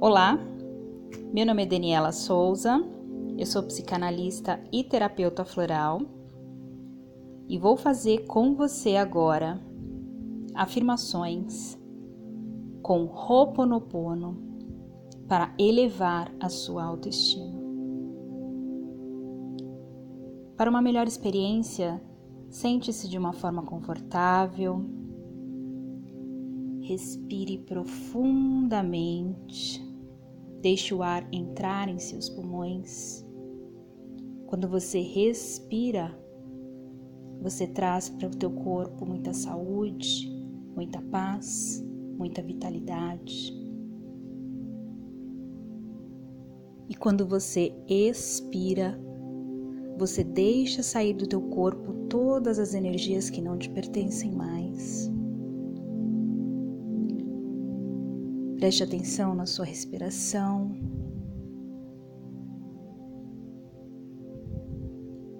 Olá, meu nome é Daniela Souza, eu sou psicanalista e terapeuta floral e vou fazer com você agora afirmações com Ho'oponopono para elevar a sua autoestima. Para uma melhor experiência, sente-se de uma forma confortável, respire profundamente Deixe o ar entrar em seus pulmões. Quando você respira, você traz para o teu corpo muita saúde, muita paz, muita vitalidade. E quando você expira, você deixa sair do teu corpo todas as energias que não te pertencem mais. Preste atenção na sua respiração.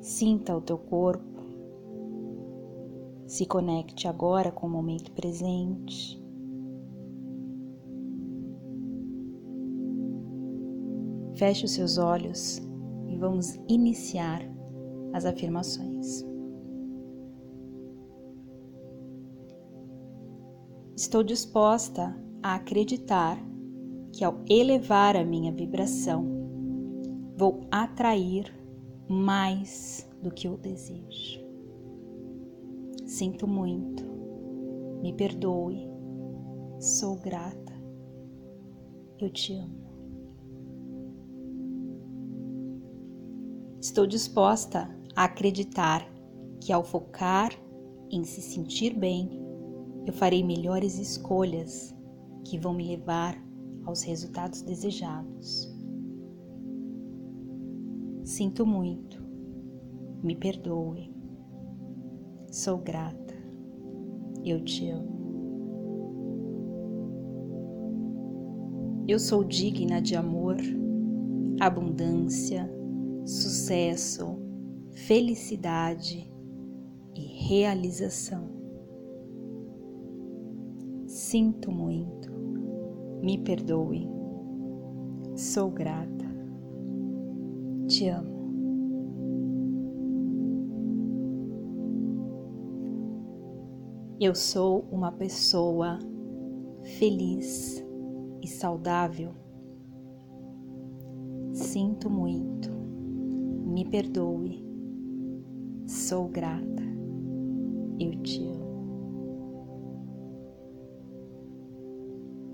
Sinta o teu corpo. Se conecte agora com o momento presente. Feche os seus olhos e vamos iniciar as afirmações. Estou disposta a acreditar que ao elevar a minha vibração, vou atrair mais do que eu desejo. Sinto muito, me perdoe, sou grata, eu te amo. Estou disposta a acreditar que ao focar em se sentir bem, eu farei melhores escolhas que vão me levar aos resultados desejados. Sinto muito, me perdoe, sou grata, eu te amo. Eu sou digna de amor, abundância, sucesso, felicidade e realização. Sinto muito, me perdoe, sou grata, te amo. Eu sou uma pessoa feliz e saudável. Sinto muito, me perdoe, sou grata, eu te amo.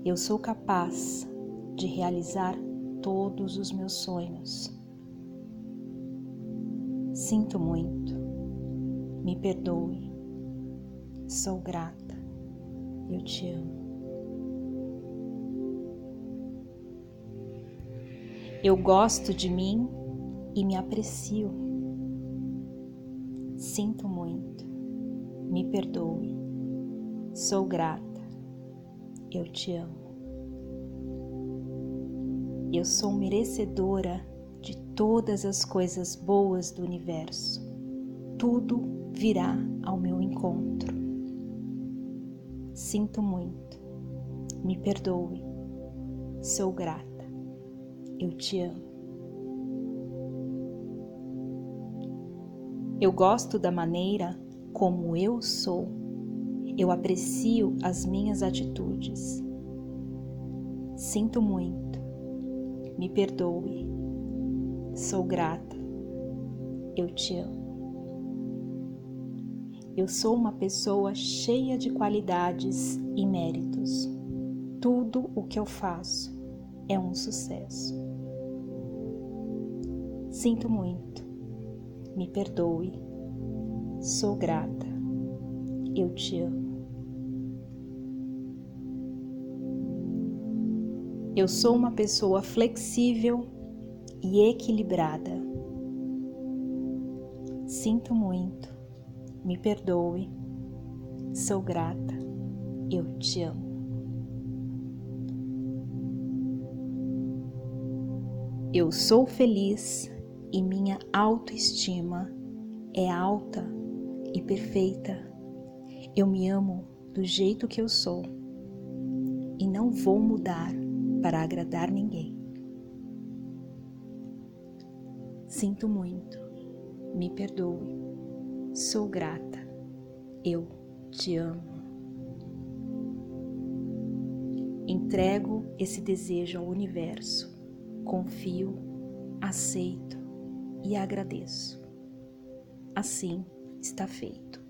Eu sou capaz de realizar todos os meus sonhos. Sinto muito, me perdoe, sou grata, eu te amo. Eu gosto de mim e me aprecio. Sinto muito, me perdoe, sou grata eu te amo. Eu sou merecedora de todas as coisas boas do universo. Tudo virá ao meu encontro. Sinto muito. Me perdoe. Sou grata. Eu te amo. Eu gosto da maneira como eu sou eu aprecio as minhas atitudes. Sinto muito. Me perdoe. Sou grata. Eu te amo. Eu sou uma pessoa cheia de qualidades e méritos. Tudo o que eu faço é um sucesso. Sinto muito. Me perdoe. Sou grata. Eu te amo. Eu sou uma pessoa flexível e equilibrada. Sinto muito, me perdoe, sou grata, eu te amo. Eu sou feliz e minha autoestima é alta e perfeita. Eu me amo do jeito que eu sou e não vou mudar para agradar ninguém. Sinto muito, me perdoe, sou grata, eu te amo. Entrego esse desejo ao universo, confio, aceito e agradeço. Assim está feito.